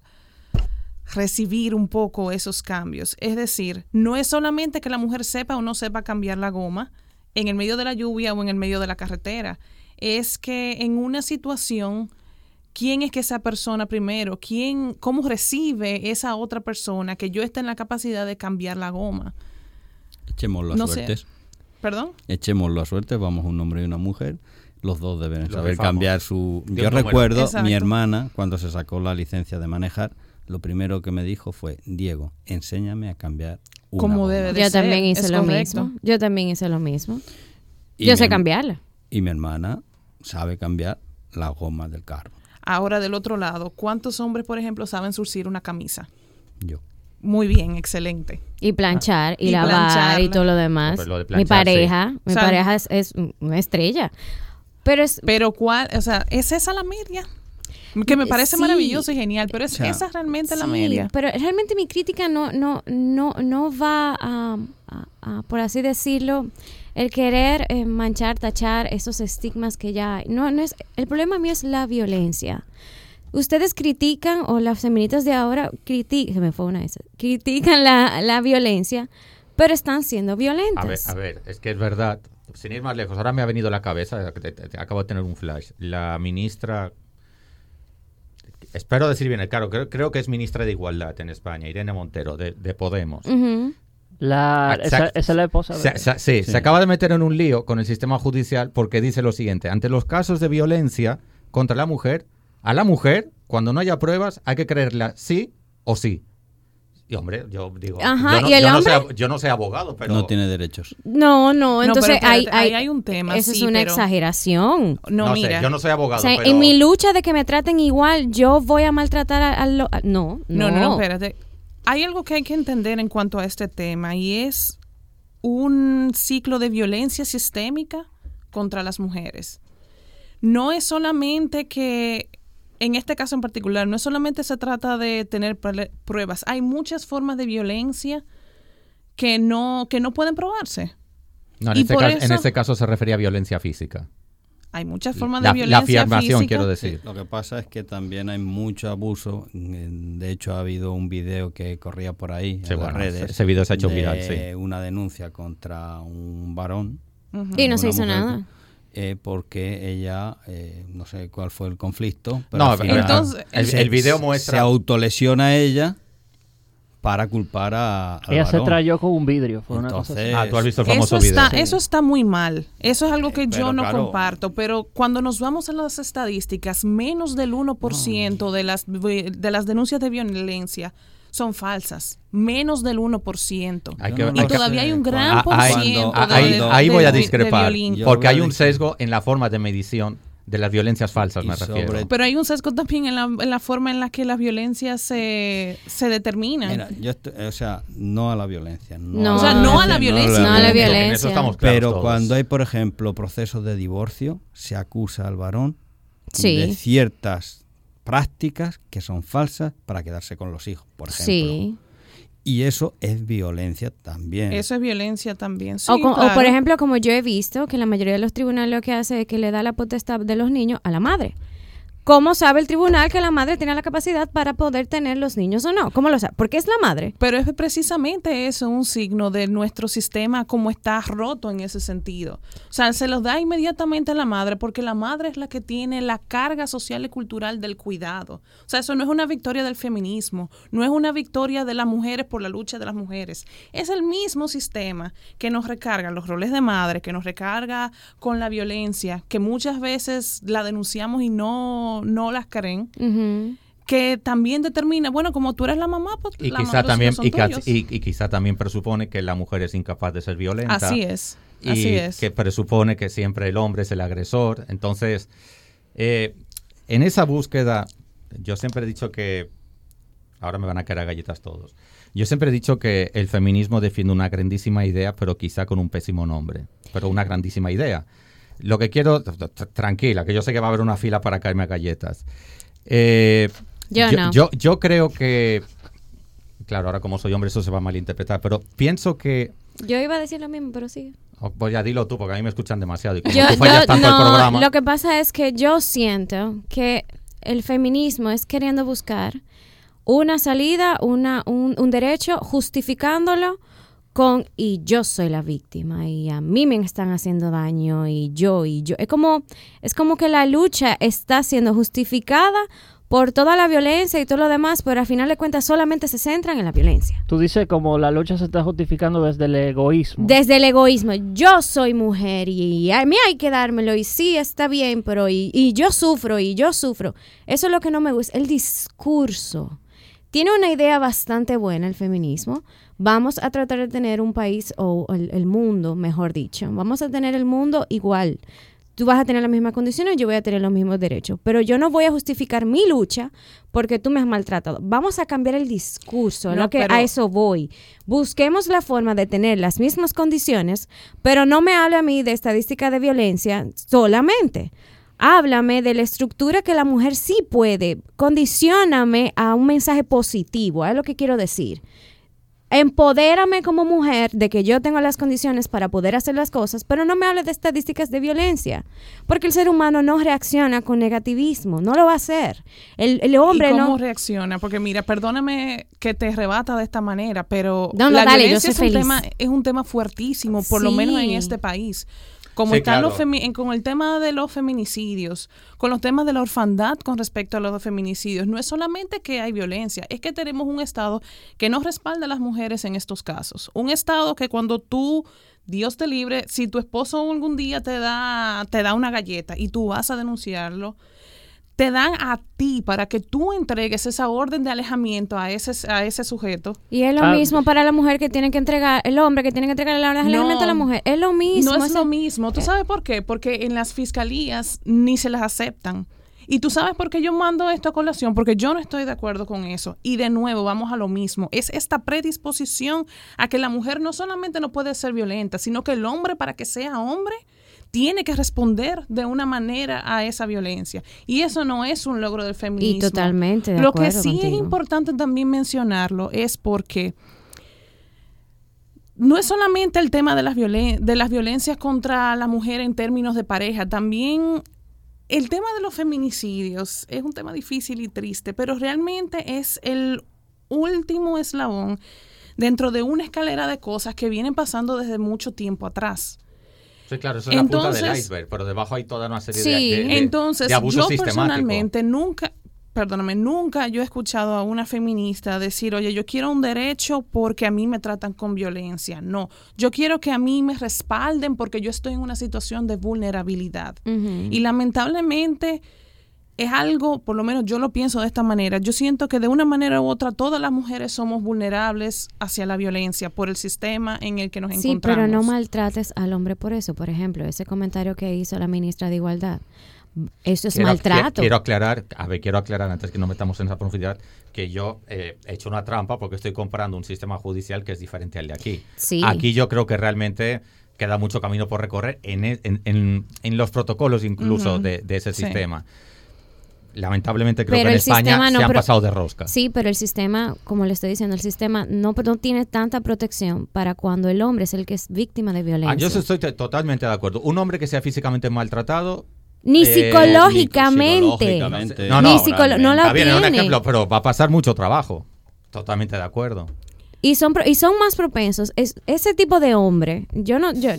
recibir un poco esos cambios. Es decir, no es solamente que la mujer sepa o no sepa cambiar la goma en el medio de la lluvia o en el medio de la carretera, es que en una situación quién es que esa persona primero, quién, cómo recibe esa otra persona que yo esté en la capacidad de cambiar la goma. Echémoslo a No sé. suertes. ¿Perdón? Echémoslo a suerte, vamos un hombre y una mujer. Los dos deben Lo saber cambiar su... Yo recuerdo, Exacto. mi hermana, cuando se sacó la licencia de manejar, lo primero que me dijo fue, Diego, enséñame a cambiar una Como goma". debe de Yo ser, también hice es lo correcto. mismo. Yo también hice lo mismo. Y Yo mi sé cambiarla. Y mi hermana sabe cambiar la goma del carro. Ahora, del otro lado, ¿cuántos hombres, por ejemplo, saben surcir una camisa? Yo. Muy bien, excelente. Y planchar, y, Y lavar, plancharla. y todo lo demás. Lo de mi planchar, pareja, mi O sea, pareja es, es una estrella. Pero es... Pero ¿cuál? O sea, ¿es esa la media? Que me parece Sí. maravilloso y genial, pero es O sea, esa realmente la media. Pero realmente mi crítica no, no, no, no va a, a- a, por así decirlo, el querer eh, manchar, tachar esos estigmas que ya hay. No, no es, el problema mío es la violencia. Ustedes critican, o las feministas de ahora critican, se me fue una de esas, critican la, la violencia, pero están siendo A ver, violentas. a ver, es que es verdad. Sin ir más lejos, ahora me ha venido a la cabeza, te- te- te- acabo de tener un flash. La ministra, espero decir bien el claro, creo, creo que es ministra de Igualdad en España, Irene Montero, de, de Podemos. Ujú. La, esa, Exacto. esa es la esposa. Se- de- se- sí, Sí. se acaba de meter en un lío con el sistema judicial porque dice lo siguiente, ante los casos de violencia contra la mujer, a la mujer, cuando no haya pruebas, hay que creerla sí o sí. Y hombre, yo digo, Ajá, yo, no, ¿y el yo no hombre? soy, yo no soy abogado, pero... No tiene derechos. No, no, No, entonces pero hay, hay, ahí hay un tema, Eso sí, es una pero- exageración. No, no mira. sé, yo no soy abogado, O sea, pero... en mi lucha de que me traten igual, yo voy a maltratar a, a lo- no, No, no, no, no, espérate. Hay algo que hay que entender en cuanto a este tema y es un ciclo de violencia sistémica contra las mujeres. No es solamente que, en este caso en particular, no es solamente se trata de tener pruebas. Hay muchas formas de violencia que no, que no pueden probarse. No, en, este caso, en este caso se refería a violencia física. Hay muchas formas La, de la violencia afirmación, física. quiero decir. Lo que pasa es que también hay mucho abuso. De hecho, ha habido un video que corría por ahí Sí, en bueno, las redes. ese video se ha hecho de viral, sí. Una denuncia contra un varón. Ujú. Y no se hizo mujer, nada. eh, porque ella, eh, no sé cuál fue el conflicto. Pero No, al final Entonces, el, se- el video Se muestra... autolesiona a ella para culpar a, al Ella se trayó con un vidrio. Fue una cosa así. Ah, tú has visto el famoso eso video. está, eso está muy mal. Eso es algo que Eh, yo no claro. comparto. Pero cuando nos vamos a las estadísticas, menos del 1% de, las, de las denuncias de violencia son falsas. Menos del 1%. Hay que- no hay y que- todavía sé. hay un gran Ah, por ahí- ciento ahí, voy a de discrepar, porque hay un sesgo en la forma de medición de las violencias falsas, Y me sobre refiero. Pero hay un sesgo también en la, en la forma en la que las violencias se, se determinan. Mira, yo estoy- o sea, no a la violencia. No, No. O sea, no a la violencia. No a la En violencia. eso estamos claros Pero todos. cuando hay, por ejemplo, procesos de divorcio, se acusa al varón Sí. de ciertas prácticas que son falsas para quedarse con los hijos, por ejemplo. Sí. Y eso es violencia también. Eso es violencia también. Sí, o, o por ejemplo, como yo he visto, que la mayoría de los tribunales lo que hace es que le da la potestad de los niños a la madre. ¿Cómo sabe el tribunal que la madre tiene la capacidad para poder tener los niños o no? ¿Cómo lo sabe? Porque es la madre. Pero es precisamente eso un signo de nuestro sistema como está roto en ese sentido. O sea, se los da inmediatamente a la madre porque la madre es la que tiene la carga social y cultural del cuidado. O sea, eso no es una victoria del feminismo, no es una victoria de las mujeres por la lucha de las mujeres. Es el mismo sistema que nos recarga los roles de madre, que nos recarga con la violencia, que muchas veces la denunciamos y no, no las creen que también determina, bueno, como tú eres la mamá, pues Y la quizá, mamá, también, y quizá también presupone que la mujer es incapaz de ser violenta. Así es, y así es. que presupone que siempre el hombre es el agresor. Entonces, eh, en esa búsqueda, yo siempre he dicho que, ahora me van a caer a galletas todos, yo siempre he dicho que el feminismo defiende una grandísima idea, pero quizá con un pésimo nombre, pero una grandísima idea. Lo que quiero, tranquila, que yo sé que va a haber una fila para caerme a galletas. Eh, Yo no. yo, yo creo que, claro, ahora como soy hombre eso se va a malinterpretar, pero pienso que Yo iba a decir lo mismo, pero sí. Pues ya dilo tú, porque a mí me escuchan demasiado. Y como Yo, tú fallas tanto el no, programa. lo que pasa es que yo siento que el feminismo es queriendo buscar una salida, una, un, un derecho, justificándolo con y yo soy la víctima y a mí me están haciendo daño y yo y yo. Es como, es como que la lucha está siendo justificada por toda la violencia y todo lo demás, pero al final de cuentas solamente se centran en la violencia. Tú dices como la lucha se está justificando desde el egoísmo. Desde el egoísmo, yo soy mujer y a mí hay que dármelo y sí está bien, pero y, y yo sufro y yo sufro. Eso es lo que no me gusta, el discurso. Tiene una idea bastante buena el feminismo. Vamos a tratar de tener un país o el, el mundo, mejor dicho. Vamos a tener el mundo igual. Tú vas a tener las mismas condiciones, yo voy a tener los mismos derechos. Pero yo no voy a justificar mi lucha porque tú me has maltratado. Vamos a cambiar el discurso, No, lo que pero- a eso voy. Busquemos la forma de tener las mismas condiciones, pero no me hable a mí de estadística de violencia solamente. Háblame de la estructura que la mujer sí puede. Condicióname a un mensaje positivo, es lo que quiero decir. Empodérame como mujer de que yo tengo las condiciones para poder hacer las cosas, pero no me hable de estadísticas de violencia, porque el ser humano no reacciona con negativismo, no lo va a hacer. El, el hombre ¿Y cómo no... reacciona? Porque mira, perdóname que te rebata de esta manera, pero No, no, la dale, yo violencia es un, feliz. tema, es un tema fuertísimo, por lo menos en este país. Como Sí, están los femi- con el tema de los feminicidios, con los temas de la orfandad con respecto a los feminicidios, no es solamente que hay violencia, es que tenemos un Estado que no respalda a las mujeres en estos casos. Un Estado que cuando tú, Dios te libre, si tu esposo algún día te da, te da una galleta y tú vas a denunciarlo, te dan a ti para que tú entregues esa orden de alejamiento a ese, a ese sujeto. Y es lo Ah. mismo para la mujer que tiene que entregar, el hombre que tiene que entregar el alimento a la mujer. Es lo mismo. No es lo mismo. ¿Tú sabes por qué? Porque en las fiscalías ni se las aceptan. Y tú sabes por qué yo mando esto a colación, porque yo no estoy de acuerdo con eso. Y de nuevo, vamos a lo mismo. Es esta predisposición a que la mujer no solamente no puede ser violenta, sino que el hombre, para que sea hombre, tiene que responder de una manera a esa violencia. Y eso no es un logro del feminismo. Y totalmente de Lo que sí es importante también mencionarlo es porque no es solamente el tema de las, violen- de las violencias contra la mujer en términos de pareja, también el tema de los feminicidios es un tema difícil y triste, pero realmente es el último eslabón dentro de una escalera de cosas que vienen pasando desde mucho tiempo atrás. Sí, claro, eso es la punta del Entonces- iceberg, pero debajo hay toda una serie Sí. de, de- Entonces, de abuso yo sistemático. personalmente nunca, perdóname, nunca yo he escuchado a una feminista decir, oye, yo quiero un derecho porque a mí me tratan con violencia. No, yo quiero que a mí me respalden porque yo estoy en una situación de vulnerabilidad. Y lamentablemente es algo, por lo menos yo lo pienso de esta manera, yo siento que de una manera u otra todas las mujeres somos vulnerables hacia la violencia por el sistema en el que nos Sí, encontramos. pero no maltrates al hombre por eso. Por ejemplo, ese comentario que hizo la ministra de Igualdad. Eso es Quiero- maltrato. Quiero aclarar, a ver, quiero aclarar antes que no metamos en esa profundidad, que yo eh, he hecho una trampa porque estoy comparando un sistema judicial que es diferente al de aquí. Sí. Aquí yo creo que realmente queda mucho camino por recorrer en, e- en- en- en los protocolos incluso de, de ese Sí. sistema. Lamentablemente creo Pero que en el España sistema no se han pasado de rosca. Sí, pero el sistema, como le estoy diciendo, el sistema no, no tiene tanta protección para cuando el hombre es el que es víctima de violencia. Ah, yo estoy totalmente de acuerdo. Un hombre que sea físicamente maltratado Ni Eh, psicológicamente. psicológicamente. No, Ni no, psicolo- no la Está bien, es un tiene. ejemplo, pero va a pasar mucho trabajo. Totalmente de acuerdo. Y son, pro- y son más propensos. Es, ese tipo de hombre, yo no, yo,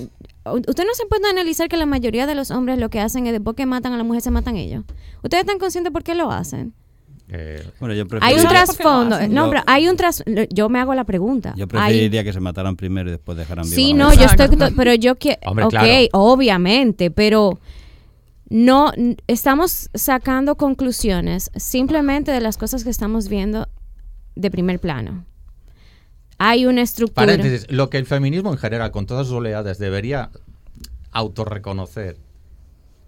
usted no se puede analizar que la mayoría de los hombres lo que hacen es después que matan a la mujer se matan ellos. Ustedes están conscientes por qué lo hacen. Eh, Bueno, yo Hay un preferiría, ¿Sabes por qué lo trasfondo. No, Yo- pero hay un tras. Yo me hago la pregunta. yo Hay- preferiría que se mataran primero y después dejaran viva Sí, a la no, yo estoy. Pero yo quiero. (laughs) Ok, claro. obviamente, pero no. Estamos sacando conclusiones simplemente de las cosas que estamos viendo de primer plano. Hay una estructura. Paréntesis, lo que el feminismo en general, con todas sus oleadas, debería autorreconocer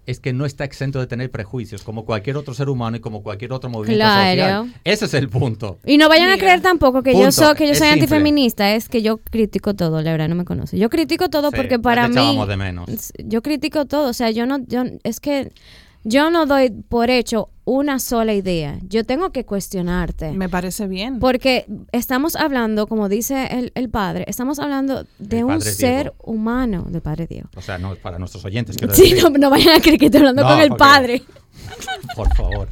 es que no está exento de tener prejuicios, como cualquier otro ser humano y como cualquier otro movimiento Claro. social. Ese es el punto. Y no vayan a creer tampoco que yo soy que yo soy antifeminista, es que yo critico todo, la verdad no me conoce. Yo critico todo Sí, porque para mí de menos. yo critico todo, o sea, yo no yo es que yo no doy por hecho una sola idea. Yo tengo que cuestionarte. Me parece bien. Porque estamos hablando, como dice el, el padre, estamos hablando de un ser humano, del padre Dios. O sea, no es para nuestros oyentes, quiero Sí, decir. no, no vayan a creer que estoy hablando No, con el porque- padre. Por favor.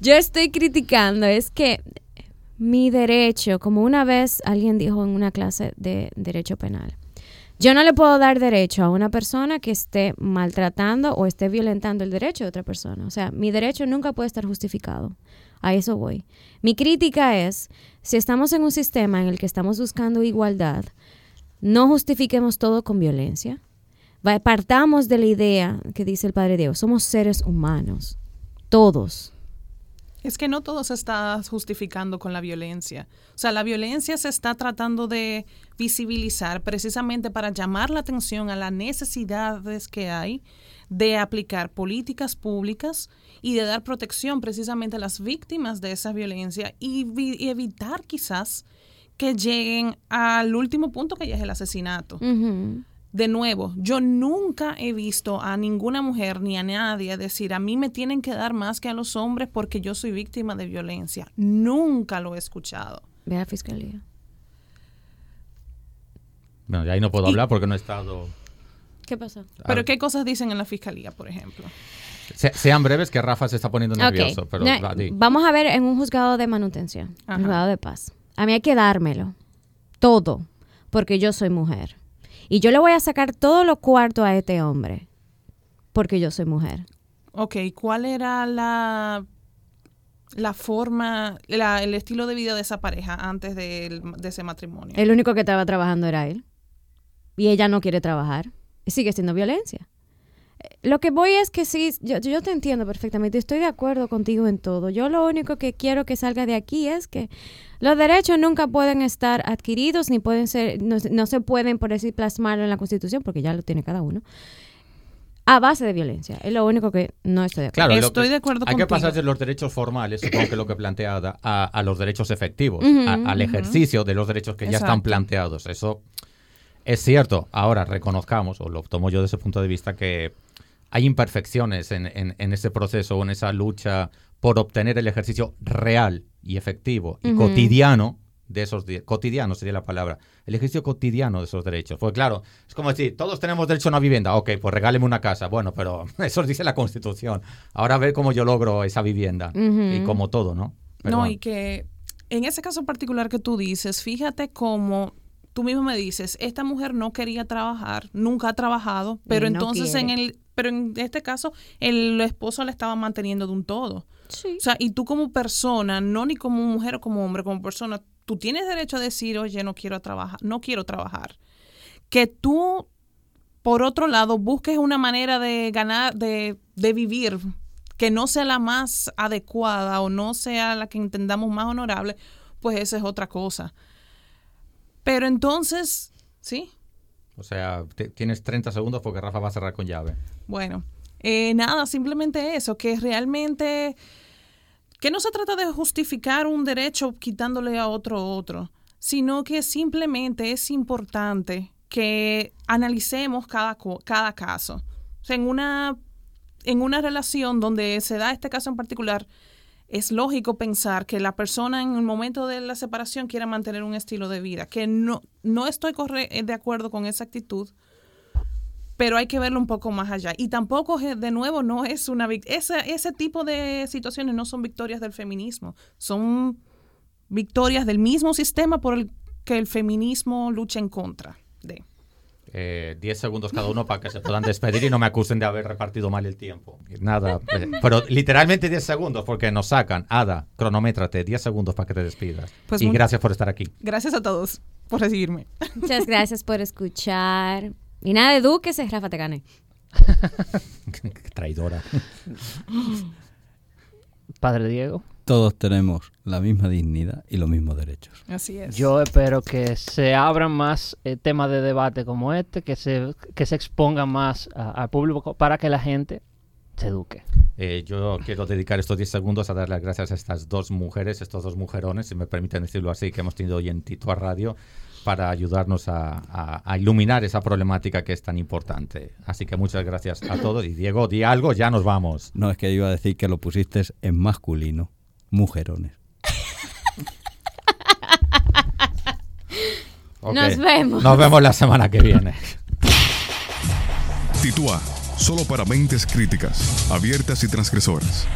Yo estoy criticando, es que mi derecho, como una vez alguien dijo en una clase de derecho penal, yo no le puedo dar derecho a una persona que esté maltratando o esté violentando el derecho de otra persona. O sea, mi derecho nunca puede estar justificado. A eso voy. Mi crítica es, si estamos en un sistema en el que estamos buscando igualdad, no justifiquemos todo con violencia. Partamos de la idea que dice el Padre Dios, somos seres humanos, todos. Es que no todo se está justificando con la violencia. O sea, la violencia se está tratando de visibilizar precisamente para llamar la atención a las necesidades que hay de aplicar políticas públicas y de dar protección precisamente a las víctimas de esa violencia y, vi- y evitar quizás que lleguen al último punto que ya es el asesinato. De nuevo, yo nunca he visto a ninguna mujer ni a nadie decir a mí me tienen que dar más que a los hombres porque yo soy víctima de violencia. Nunca lo he escuchado. Ve a la fiscalía. Bueno, de ahí no puedo Y- hablar porque no he estado... ¿Qué pasó? Pero ¿qué cosas dicen en la fiscalía, por ejemplo? Se- sean breves que Rafa se está poniendo nervioso, Ok, pero no, va, di. vamos a ver en un juzgado de manutención, un juzgado de paz. A mí hay que dármelo, todo, porque yo soy mujer. Y yo le voy a sacar todo lo cuarto a este hombre, porque yo soy mujer. Ok, ¿cuál era la, la forma, la- el estilo de vida de esa pareja antes del- de, ese matrimonio? El único que estaba trabajando era él. Y ella no quiere trabajar. Sigue siendo violencia. Lo que voy es que sí, yo, yo te entiendo perfectamente, estoy de acuerdo contigo en todo. Yo lo único que quiero que salga de aquí es que los derechos nunca pueden estar adquiridos ni pueden ser, no, se- no se pueden, por decir, plasmar en la Constitución, porque ya lo tiene cada uno, a base de violencia. Es lo único que no estoy de acuerdo. Claro, Estoy que- de acuerdo Hay que pasar de los derechos formales, supongo que lo que plantea Ada, a, a los derechos efectivos, a- al ejercicio de los derechos que ya están planteados. Eso es cierto. Ahora reconozcamos, o lo tomo yo desde ese punto de vista, que hay imperfecciones en, en- en ese proceso o en esa lucha por obtener el ejercicio real y efectivo y cotidiano de esos di- cotidiano sería la palabra, el ejercicio cotidiano de esos derechos. Pues claro, es como decir, todos tenemos derecho a una vivienda, ok, pues regáleme una casa, bueno, pero (laughs) eso dice la Constitución. Ahora a ver cómo yo logro esa vivienda y como todo, ¿no? Pero no, y que en ese caso particular que tú dices, fíjate cómo tú mismo me dices, esta mujer no quería trabajar, nunca ha trabajado, pero no entonces en el pero en este caso el esposo la estaba manteniendo de un todo. Sí. O sea, y tú como persona, no ni como mujer o como hombre, como persona, tú tienes derecho a decir, oye, no quiero trabajar, no quiero trabajar. Que tú, por otro lado, busques una manera de ganar, de, de vivir que no sea la más adecuada o no sea la que entendamos más honorable, pues esa es otra cosa. Pero entonces, sí, O sea, tienes 30 segundos porque Rafa va a cerrar con llave. Bueno, eh, nada, simplemente eso, que realmente, que no se trata de justificar un derecho quitándole a otro otro, sino que simplemente es importante que analicemos cada, cada caso. O sea, en una, en una relación donde se da este caso en particular, es lógico pensar que la persona en el momento de la separación quiera mantener un estilo de vida, que no, no estoy corre- de acuerdo con esa actitud, pero hay que verlo un poco más allá. Y tampoco, eh, de nuevo, no es una... ese tipo de situaciones no son victorias del feminismo, son victorias del mismo sistema por el que el feminismo lucha en contra de. Eh, 10 segundos cada uno para que se puedan despedir y no me acusen de haber repartido mal el tiempo. Nada, eh, pero literalmente 10 segundos porque nos sacan. Ada, cronométrate, 10 segundos para que te despidas. Pues y gracias por estar aquí. Gracias a todos por recibirme. Muchas gracias por escuchar. Y nada, edúquese, Rafa te gane. (laughs) Qué Traidora. Padre Diego. Todos tenemos la misma dignidad y los mismos derechos. Así es. Yo espero que se abran más eh, temas de debate como este, que se, que se expongan más al público para que la gente se eduque. Eh, yo quiero dedicar estos 10 segundos a dar las gracias a estas dos mujeres, estos dos mujerones, si me permiten decirlo así, que hemos tenido hoy en Tito a Radio para ayudarnos a, a- a iluminar esa problemática que es tan importante. Así que muchas gracias a todos. Y Diego, di algo, ya nos vamos. No, es que iba a decir que lo pusiste en masculino. Mujerones. (laughs) Nos vemos. Nos vemos la semana que viene. Titúa, solo para mentes críticas, abiertas y transgresoras.